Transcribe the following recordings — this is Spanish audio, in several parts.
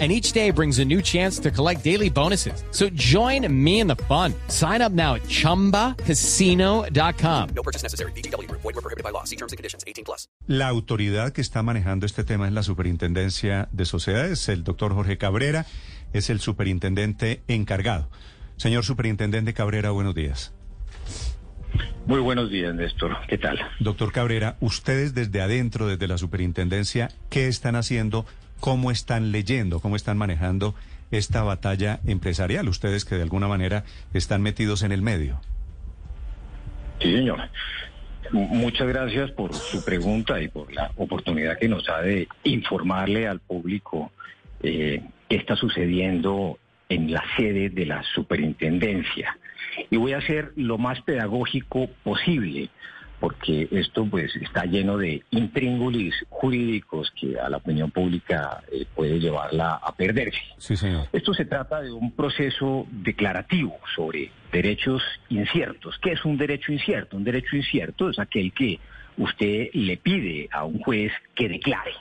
And each day brings a new chance to collect daily bonuses. So join me in the fun. Sign up now at chumbacasino.com. No purchase necessary. BGW. Void were prohibited by law. See terms and conditions. 18 plus. La autoridad que está manejando este tema es la Superintendencia de Sociedades, el doctor Jorge Cabrera, es el superintendente encargado. Señor Superintendente Cabrera, buenos días. Muy buenos días, Néstor. ¿Qué tal? Doctor Cabrera, ustedes desde adentro, desde la superintendencia, ¿qué están haciendo? ¿Cómo están leyendo? ¿Cómo están manejando esta batalla empresarial? Ustedes que de alguna manera están metidos en el medio. Sí, señor. Muchas gracias por su pregunta y por la oportunidad que nos da de informarle al público eh, qué está sucediendo en la sede de la superintendencia. Y voy a ser lo más pedagógico posible, porque esto pues está lleno de intríngulis jurídicos que a la opinión pública eh, puede llevarla a perderse. Sí, señor. Esto se trata de un proceso declarativo sobre derechos inciertos. ¿Qué es un derecho incierto? Un derecho incierto es aquel que usted le pide a un juez que declare.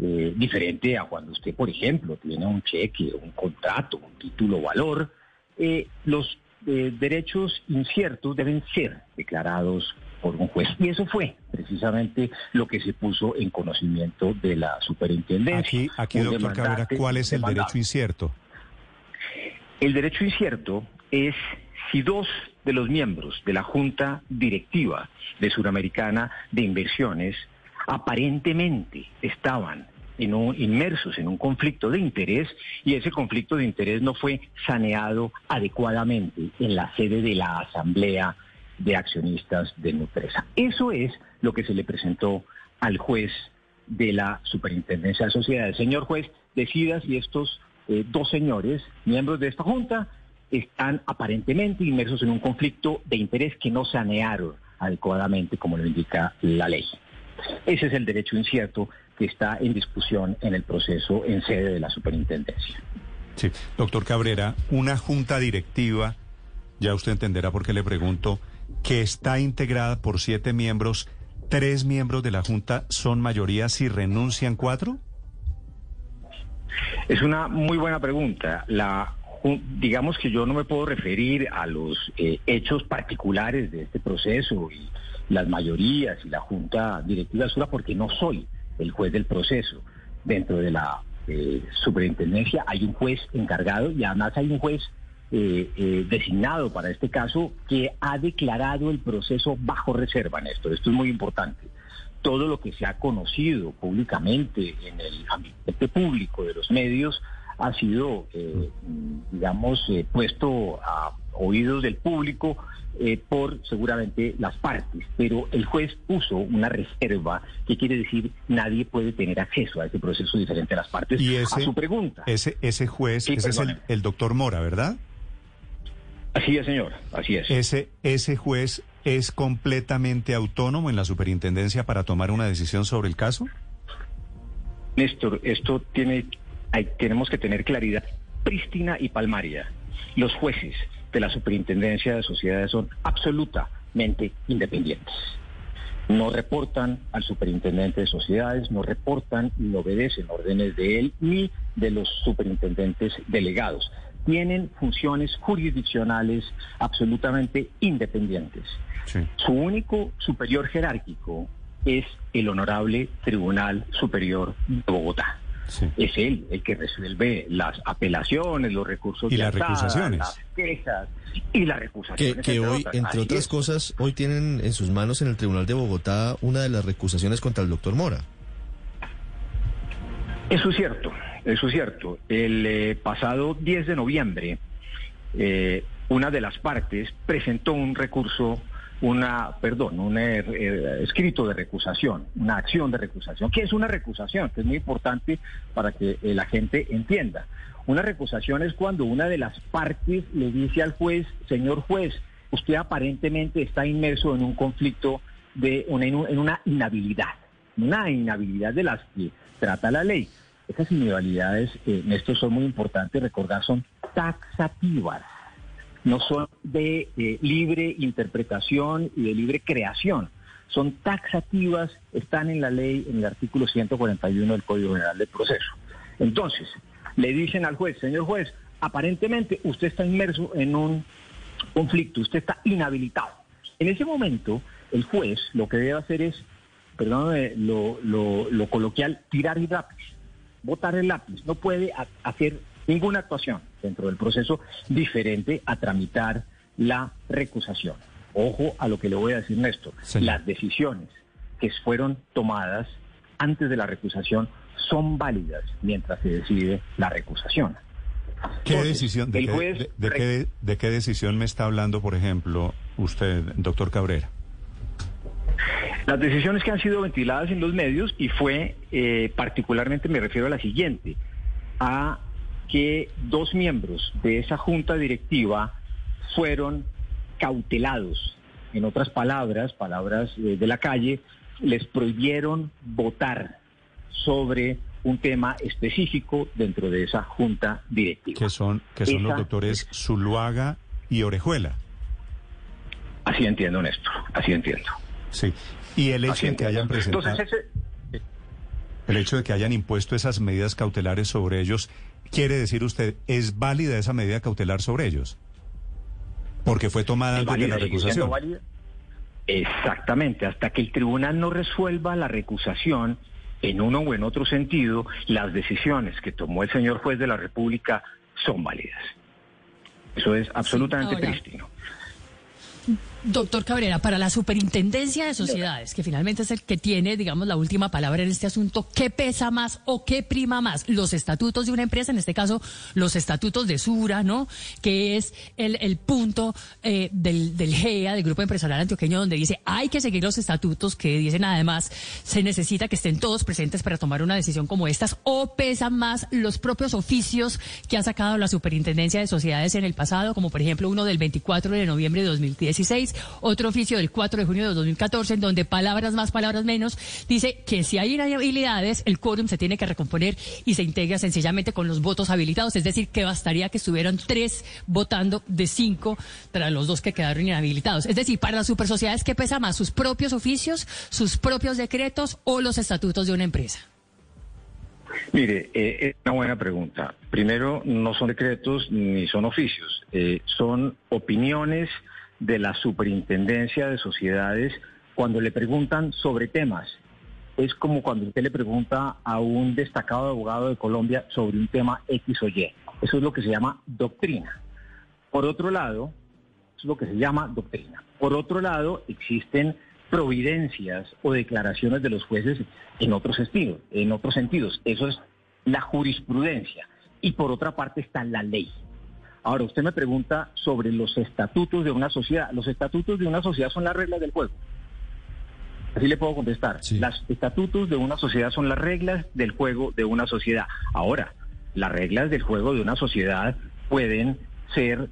Eh, diferente a cuando usted, por ejemplo, tiene un cheque, un contrato, un título valor. eh, los eh, derechos inciertos deben ser declarados por un juez. Y eso fue precisamente lo que se puso en conocimiento de la superintendencia. Aquí, aquí doctor Cabrera, ¿cuál es el demandado. derecho incierto? El derecho incierto es si dos de los miembros de la Junta Directiva de Suramericana de Inversiones aparentemente estaban en un- inmersos en un conflicto de interés y ese conflicto de interés no fue saneado adecuadamente en la sede de la Asamblea de Accionistas de Nutresa. Eso es lo que se le presentó al juez de la Superintendencia de Sociedades. Señor juez, decida si estos eh, dos señores, miembros de esta Junta, están aparentemente inmersos en un conflicto de interés que no sanearon adecuadamente como lo indica la ley. Ese es el derecho incierto que está en discusión en el proceso en sede de la superintendencia. Sí, doctor Cabrera, una junta directiva, ya usted entenderá por qué le pregunto, que está integrada por siete miembros, tres miembros de la junta son mayoría si renuncian cuatro. Es una muy buena pregunta. La, digamos que yo no me puedo referir a los eh, hechos particulares de este proceso y las mayorías y la junta directiva Sura porque no soy el juez del proceso. Dentro de la eh, superintendencia hay un juez encargado y además hay un juez eh, eh, designado para este caso que ha declarado el proceso bajo reserva, Néstor. Esto es muy importante todo lo que se ha conocido públicamente en el ambiente público de los medios ha sido, eh, digamos, eh, puesto a oídos del público eh, por seguramente las partes, pero el juez puso una reserva que quiere decir nadie puede tener acceso a ese proceso diferente a las partes. Y ese, a su pregunta. ese, ese juez, Sí, ese es el, el doctor Mora, ¿verdad? Así es, señor, así es. Ese, ese juez es completamente autónomo en la superintendencia para tomar una decisión sobre el caso. Néstor, esto tiene, hay- tenemos que tener claridad prístina y palmaria. Los jueces de la Superintendencia de Sociedades son absolutamente independientes. No reportan al superintendente de sociedades, no reportan ni obedecen órdenes de él ni de los superintendentes delegados. Tienen funciones jurisdiccionales absolutamente independientes. Sí. Su único superior jerárquico es el Honorable Tribunal Superior de Bogotá. Sí. Es él el que resuelve las apelaciones, los recursos Y de las recusaciones. las quejas y las recusaciones. Que, que hoy, otras. entre Así otras es. cosas, hoy tienen en sus manos en el Tribunal de Bogotá una de las recusaciones contra el doctor Mora. Eso es cierto, eso es cierto. El eh, pasado 10 de noviembre, eh, una de las partes presentó un recurso, una, perdón, un eh, eh, escrito de recusación, una acción de recusación. ¿Qué es una recusación? Que es muy importante para que la gente entienda. Una recusación es cuando una de las partes le dice al juez, señor juez, usted aparentemente está inmerso en un conflicto de una, en una inhabilidad, una inhabilidad de las que trata la ley. Esas inhabilidades, eh, Néstor, son muy importantes recordar, son taxativas, no son de eh, libre interpretación y de libre creación, son taxativas, están en la ley, en el artículo 141 del Código General del Proceso. Entonces, le dicen al juez, señor juez, aparentemente usted está inmerso en un conflicto, usted está inhabilitado. En ese momento, el juez lo que debe hacer es, perdón lo, lo, lo coloquial, tirar el lápiz votar el lápiz, no puede hacer ninguna actuación dentro del proceso diferente a tramitar la recusación. Ojo a lo que le voy a decir, Néstor. Las decisiones que fueron tomadas antes de la recusación son válidas mientras se decide la recusación. ¿Qué decisión, de, qué, de qué decisión me está hablando, por ejemplo, usted, doctor Cabrera? Las decisiones que han sido ventiladas en los medios y fue eh, particularmente, me refiero a la siguiente, a que dos miembros de esa junta directiva fueron cautelados. En otras palabras, palabras eh, de la calle, les prohibieron votar sobre un tema específico dentro de esa junta directiva. Que son, que son los doctores Zuluaga y Orejuela. Así entiendo, Néstor, así entiendo. Sí. Y el hecho de que hayan presentado... El hecho de que hayan impuesto esas medidas cautelares sobre ellos, quiere decir usted, ¿es válida esa medida cautelar sobre ellos? Porque fue tomada antes de la recusación. Exactamente, hasta que el tribunal no resuelva la recusación en uno o en otro sentido, las decisiones que tomó el señor juez de la República son válidas. Eso es absolutamente prístino. Doctor Cabrera, para la superintendencia de sociedades, que finalmente es el que tiene, digamos, la última palabra en este asunto, ¿qué pesa más o qué prima más? Los estatutos de una empresa, en este caso, los estatutos de Sura, ¿no? Que es el, punto eh, del, del GEA, del Grupo Empresarial Antioqueño, donde dice hay que seguir los estatutos, que dicen además se necesita que estén todos presentes para tomar una decisión como estas, o pesan más los propios oficios que ha sacado la superintendencia de sociedades en el pasado, como por ejemplo uno del 24 de noviembre de 2016 otro oficio del 4 de junio de 2014, en donde palabras más, palabras menos, dice que si hay inhabilidades, el quórum se tiene que recomponer y se integra sencillamente con los votos habilitados, es decir, que bastaría que estuvieran tres votando de cinco para los dos que quedaron inhabilitados. Es decir, para las supersociedades, ¿qué pesa más? ¿Sus propios oficios, sus propios decretos o los estatutos de una empresa? Mire, eh, una buena pregunta. Primero, no son decretos ni son oficios, eh, son opiniones de la Superintendencia de Sociedades cuando le preguntan sobre temas. Es como cuando usted le pregunta a un destacado abogado de Colombia sobre un tema X o Y. Eso es lo que se llama doctrina. Por otro lado, es lo que se llama doctrina. Por otro lado, existen providencias o declaraciones de los jueces en otros estilos, en otros sentidos. Eso es la jurisprudencia. Y por otra parte está la ley. Ahora, usted me pregunta sobre los estatutos de una sociedad. Los estatutos de una sociedad son las reglas del juego. Así le puedo contestar. Los estatutos de una sociedad son las reglas del juego de una sociedad. Ahora, las reglas del juego de una sociedad pueden ser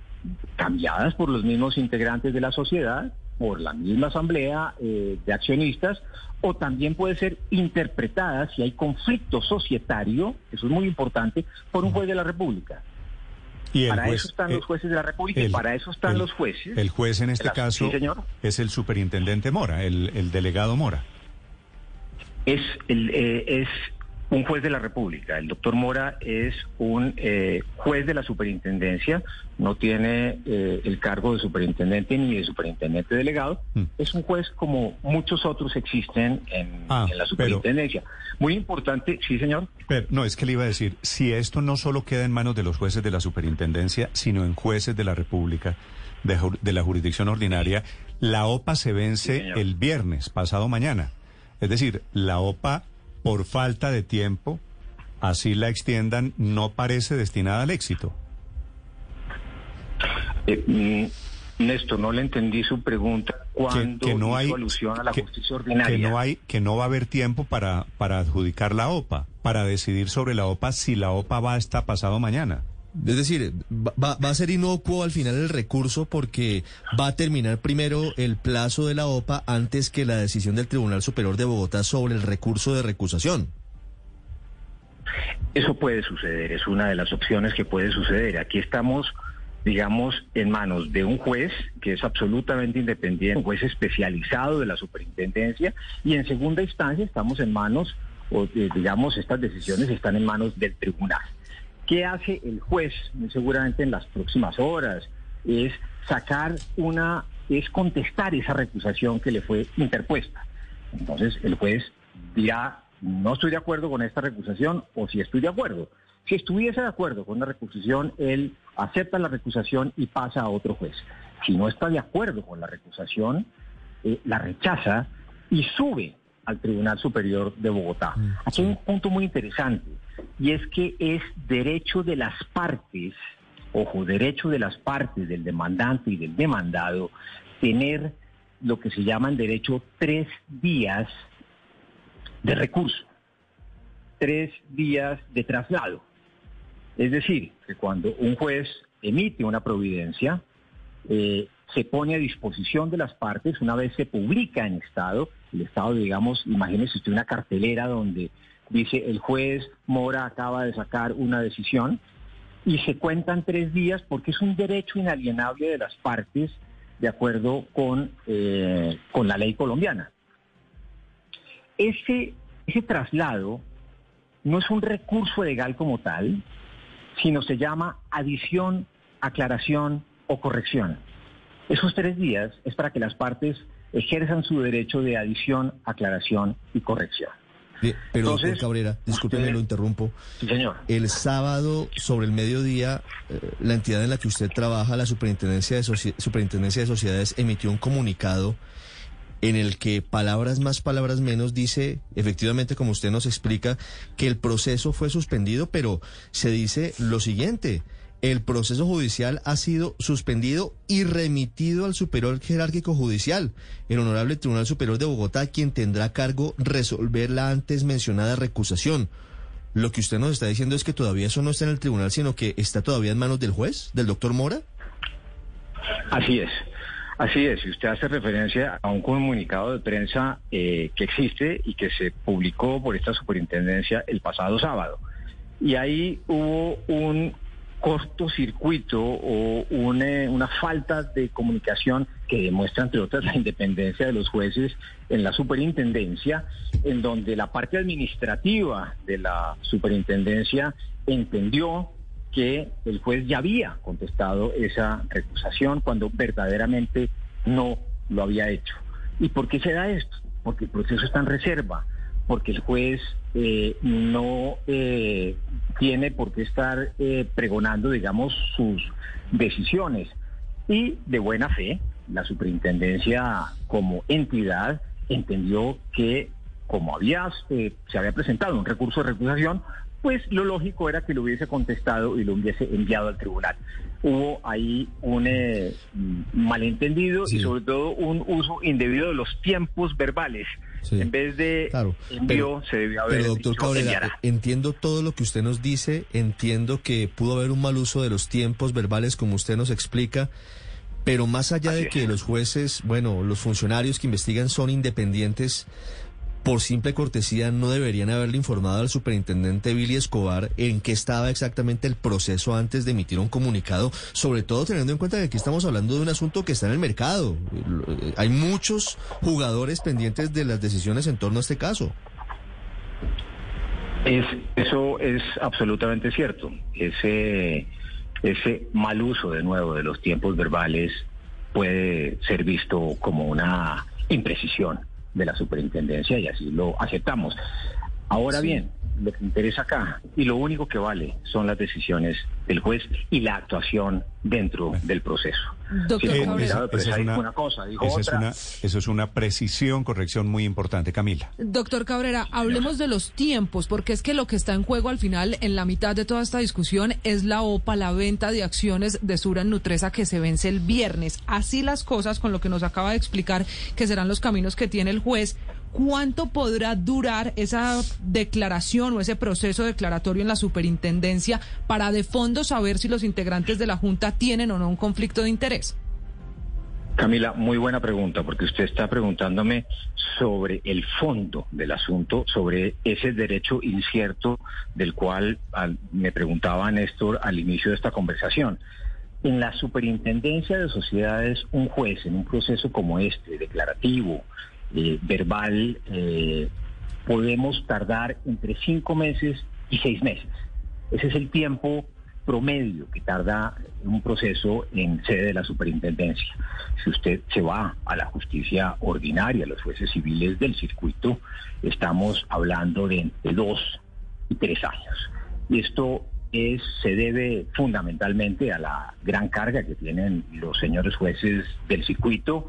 cambiadas por los mismos integrantes de la sociedad, por la misma asamblea eh, de accionistas, o también puede ser interpretada si hay conflicto societario, eso es muy importante, por un juez de la República para eso están los eh, jueces de la República y para eso están los jueces. El juez en este caso es el superintendente Mora, el, el delegado Mora. Es, el, eh, es un juez de la República. El doctor Mora es un eh, juez de la superintendencia, no tiene eh, el cargo de superintendente ni de superintendente delegado. Mm. Es un juez como muchos otros existen en, ah, la superintendencia. Muy importante, sí, señor. Pero, no, es que le iba a decir, si esto no solo queda en manos de los jueces de la superintendencia, sino en jueces de la República, de, la jurisdicción ordinaria, la OPA se vence el viernes, pasado mañana. Es decir, la OPA por falta de tiempo, así la extiendan, no parece destinada al éxito. Eh, mm, Néstor, no le entendí su pregunta. ¿Cuándo que, no hay alusión a la justicia ordinaria? Que no hay, que no va a haber tiempo para, para adjudicar la OPA, para decidir sobre la OPA si la OPA va a estar pasado mañana. Es decir, va, a ser inocuo al final el recurso porque va a terminar primero el plazo de la OPA antes que la decisión del Tribunal Superior de Bogotá sobre el recurso de recusación. Eso puede suceder, es una de las opciones que puede suceder. Aquí estamos, digamos, en manos de un juez que es absolutamente independiente, un juez especializado de la superintendencia, y en segunda instancia estamos en manos, o eh, digamos, estas decisiones están en manos del tribunal. ¿Qué hace el juez? Muy seguramente en las próximas horas es sacar una, es contestar esa recusación que le fue interpuesta. Entonces el juez dirá, no estoy de acuerdo con esta recusación o si estoy de acuerdo. Si estuviese de acuerdo con la recusación, él acepta la recusación y pasa a otro juez. Si no está de acuerdo con la recusación, eh, la rechaza y sube al Tribunal Superior de Bogotá. Aquí hay un punto muy interesante y es que es derecho de las partes, ojo, derecho de las partes del demandante y del demandado tener lo que se llaman derecho tres días de recurso, tres días de traslado. Es decir, que cuando un juez emite una providencia, eh, se pone a disposición de las partes, una vez se publica en Estado, el Estado, digamos, imagínese usted una cartelera donde dice el juez Mora acaba de sacar una decisión y se cuentan tres días porque es un derecho inalienable de las partes de acuerdo con, eh, con la ley colombiana. Ese, ese traslado no es un recurso legal como tal, sino se llama adición, aclaración o corrección. Esos tres días es para que las partes ejerzan su derecho de adición, aclaración y corrección. Bien, pero doctor Entonces, Cabrera, discúlpeme, lo interrumpo. Sí, señor. El sábado, sobre el mediodía, eh, la entidad en la que usted trabaja, la Superintendencia de, Soci- Superintendencia de Sociedades, emitió un comunicado en el que palabras más, palabras menos dice, efectivamente, como usted nos explica, que el proceso fue suspendido, pero se dice lo siguiente. El proceso judicial ha sido suspendido y remitido al Superior Jerárquico Judicial, el Honorable Tribunal Superior de Bogotá, quien tendrá cargo resolver la antes mencionada recusación. Lo que usted nos está diciendo es que todavía eso no está en el tribunal, sino que está todavía en manos del juez, del doctor Mora. Así es. Así es, si usted hace referencia a un comunicado de prensa eh, que existe y que se publicó por esta superintendencia el pasado sábado. Y ahí hubo un cortocircuito o un, eh, una falta de comunicación que demuestra, entre otras, la independencia de los jueces en la superintendencia, en donde la parte administrativa de la superintendencia entendió que el juez ya había contestado esa recusación cuando verdaderamente no lo había hecho. ¿Y por qué se da esto? Porque el proceso está en reserva, porque el juez eh, no eh, tiene por qué estar eh, pregonando, digamos, sus decisiones. Y de buena fe, la superintendencia como entidad entendió que como había, eh, se había presentado un recurso de recusación, pues lo lógico era que lo hubiese contestado y lo hubiese enviado al tribunal. Hubo ahí un eh, malentendido Sí. y sobre todo un uso indebido de los tiempos verbales. Sí. En vez de Claro, envió, pero- se debió haber Pero doctor dicho Cabrera, entiendo todo lo que usted nos dice, entiendo que pudo haber un mal uso de los tiempos verbales como usted nos explica, pero más allá Así de es. que los jueces, bueno, los funcionarios que investigan son independientes, por simple cortesía no deberían haberle informado al superintendente Billy Escobar en qué estaba exactamente el proceso antes de emitir un comunicado, sobre todo teniendo en cuenta que aquí estamos hablando de un asunto que está en el mercado. Eh, Hay muchos jugadores pendientes de las decisiones en torno a este caso. Es, eso es absolutamente cierto. Ese, ese mal uso de nuevo de los tiempos verbales puede ser visto como una imprecisión de la superintendencia y así lo aceptamos. Ahora bien, lo que interesa acá y lo único que vale son las decisiones del juez y la actuación dentro del proceso. Doctor Eh, esa- esa- esa es una- una cosa, dijo esa es una- eso es una precisión, corrección muy importante, Camila. Doctor Cabrera, hablemos de los tiempos, porque es que lo que está en juego al final, en la mitad de toda esta discusión, es la OPA, la venta de acciones de Sura en Nutresa que se vence el viernes. Así las cosas, con lo que nos acaba de explicar, que serán los caminos que tiene el juez. ¿Cuánto podrá durar esa declaración o ese proceso declaratorio en la superintendencia para de fondo saber si los integrantes de la Junta tienen o no un conflicto de interés? Camila, muy buena pregunta, porque usted está preguntándome sobre el fondo del asunto, sobre ese derecho incierto del cual me preguntaba Néstor al inicio de esta conversación. En la superintendencia de sociedades, un juez en un proceso como este, declarativo, eh, verbal, eh, podemos tardar entre cinco meses y seis meses. Ese es el tiempo promedio que tarda un proceso en sede de la superintendencia. Si usted se va a la justicia ordinaria, los jueces civiles del circuito, estamos hablando de entre dos y tres años. Y esto es, se debe fundamentalmente a la gran carga que tienen los señores jueces del circuito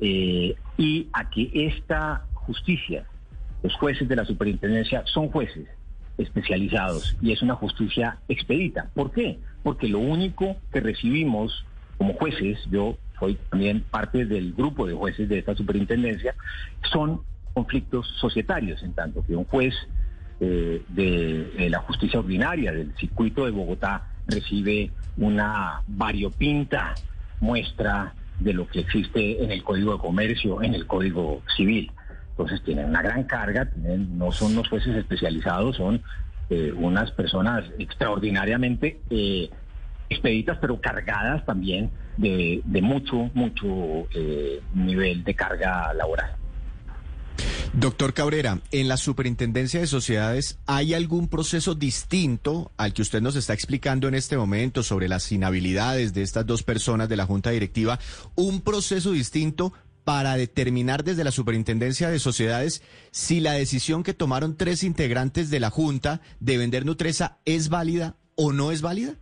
eh, y a que esta justicia, los jueces de la superintendencia son jueces especializados y es una justicia expedita. ¿Por qué? Porque lo único que recibimos como jueces, yo soy también parte del grupo de jueces de esta superintendencia, son conflictos societarios, en tanto que un juez eh, de, de la justicia ordinaria del circuito de Bogotá recibe una variopinta muestra de lo que existe en el Código de Comercio, en el Código Civil. Entonces tienen una gran carga, tienen, no son los jueces especializados, son eh, unas personas extraordinariamente eh, expeditas, pero cargadas también de, de mucho, mucho eh, nivel de carga laboral. Doctor Cabrera, en la Superintendencia de Sociedades, ¿hay algún proceso distinto al que usted nos está explicando en este momento sobre las inhabilidades de estas dos personas de la Junta Directiva? ¿Un proceso distinto para determinar desde la Superintendencia de Sociedades si la decisión que tomaron tres integrantes de la Junta de vender Nutresa es válida o no es válida?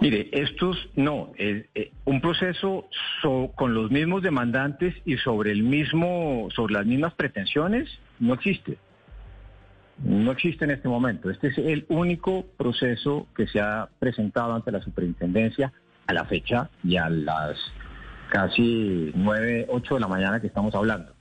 Mire, estos no, eh, un proceso con los mismos demandantes y sobre el mismo, sobre las mismas pretensiones no existe. No existe en este momento. Este es el único proceso que se ha presentado ante la superintendencia a la fecha y a las casi nueve, ocho de la mañana que estamos hablando.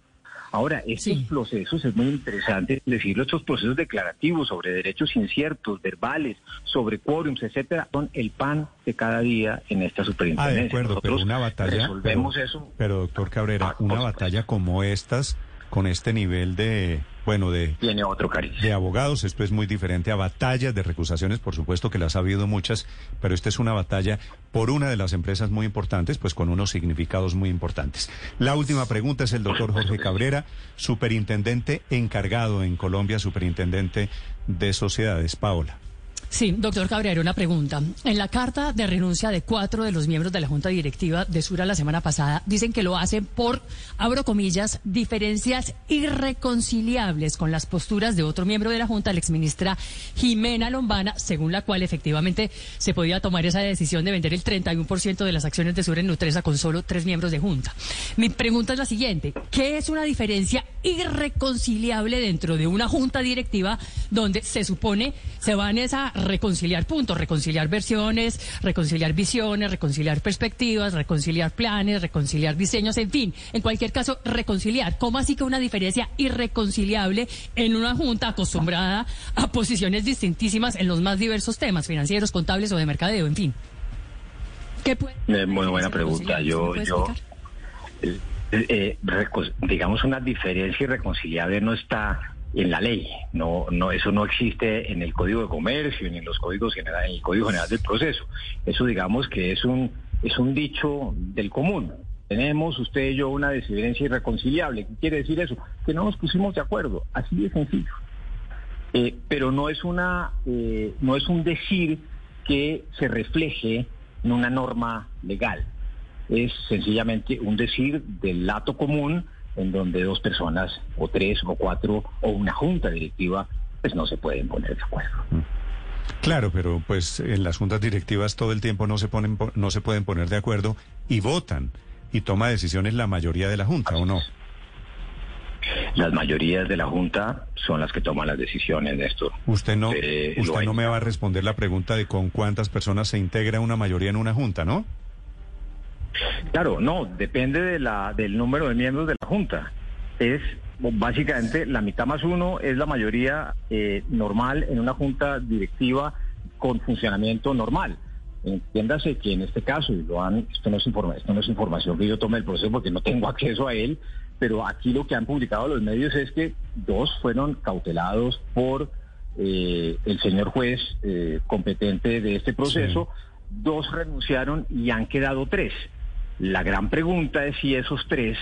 Ahora, estos procesos, es muy interesante decirlo, estos procesos declarativos sobre derechos inciertos, verbales, sobre quórums, etcétera, son el pan de cada día en esta superintendencia. Ah, de acuerdo, pero una batalla. Resolvemos pero, eso. Pero, doctor Cabrera, ah, una batalla como estas con este nivel de, bueno, de... Tiene otro cariz. De abogados, esto es muy diferente a batallas de recusaciones, por supuesto que las ha habido muchas, pero esta es una batalla por una de las empresas muy importantes, pues con unos significados muy importantes. La última pregunta es el doctor Jorge Cabrera, superintendente encargado en Colombia, superintendente de sociedades. Paola. Sí, doctor Cabrera, una pregunta. En la carta de renuncia de cuatro de los miembros de la Junta Directiva de Sura la semana pasada, dicen que lo hacen por, abro comillas, diferencias irreconciliables con las posturas de otro miembro de la Junta, la exministra Jimena Lombana, según la cual efectivamente se podía tomar esa decisión de vender el 31% de las acciones de Sura en Nutresa con solo tres miembros de Junta. Mi pregunta es la siguiente. ¿Qué es una diferencia irreconciliable dentro de una Junta Directiva donde se supone se van esa reconciliar puntos, reconciliar versiones, reconciliar visiones, reconciliar perspectivas, reconciliar planes, reconciliar diseños, en fin, en cualquier caso, reconciliar. ¿Cómo así que una diferencia irreconciliable en una junta acostumbrada a posiciones distintísimas en los más diversos temas, financieros, contables o de mercadeo, en fin? ¿Qué puede eh, muy buena pregunta. Yo, yo eh, eh, eh digamos, una diferencia irreconciliable no está en la ley. No, no, eso no existe en el Código de Comercio ni en los códigos general, en el Código General del Proceso. Eso digamos que es un es un dicho del común. Tenemos usted y yo una desidencia irreconciliable. ¿Qué quiere decir eso? Que no nos pusimos de acuerdo. Así de sencillo. Eh, pero no es una eh, no es un decir que se refleje en una norma legal. Es sencillamente un decir del lato común en donde dos personas o tres o cuatro o una junta directiva pues no se pueden poner de acuerdo. Mm. Claro, pero pues en las juntas directivas todo el tiempo no se ponen no se pueden poner de acuerdo y votan y toma decisiones la mayoría de la junta o no. Las mayorías de la junta son las que toman las decisiones de esto. Usted no eh, usted no me va a responder la pregunta de con cuántas personas se integra una mayoría en una junta, ¿no? Claro, no, depende de la, del número de miembros de la Junta. Es básicamente la mitad más uno es la mayoría eh, normal en una junta directiva con funcionamiento normal. Entiéndase que en este caso, y lo han, esto no es esto no es información que yo tome el proceso porque no tengo acceso a él, pero aquí lo que han publicado los medios es que dos fueron cautelados por eh, el señor juez eh, competente de este proceso, dos renunciaron y han quedado tres. La gran pregunta es si esos tres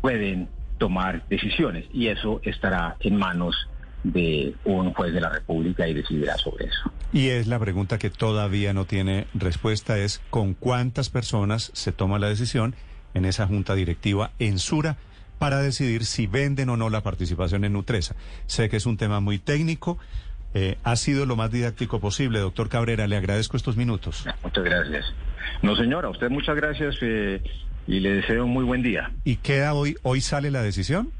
pueden tomar decisiones y eso estará en manos de un juez de la República y decidirá sobre eso. Y es la pregunta que todavía no tiene respuesta, es con cuántas personas se toma la decisión en esa junta directiva en Sura para decidir si venden o no la participación en Nutresa. Sé que es un tema muy técnico, eh, ha sido lo más didáctico posible, doctor Cabrera, le agradezco estos minutos. Muchas gracias. No, señora, usted muchas gracias eh, y le deseo un muy buen día. ¿Y queda hoy, hoy sale la decisión?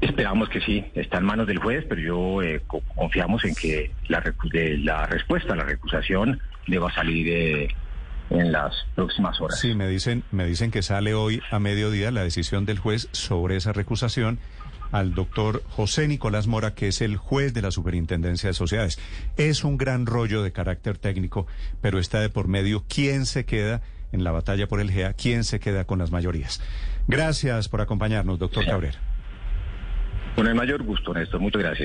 Esperamos que sí, está en manos del juez, pero yo eh, co- confiamos en que la, de la respuesta a la recusación deba salir eh, en las próximas horas. Sí, me dicen, me dicen que sale hoy a mediodía la decisión del juez sobre esa recusación al doctor José Nicolás Mora, que es el juez de la Superintendencia de Sociedades. Es un gran rollo de carácter técnico, pero está de por medio quién se queda en la batalla por el GEA, quién se queda con las mayorías. Gracias por acompañarnos, doctor Cabrera. Con el mayor gusto, Néstor. Muchas gracias.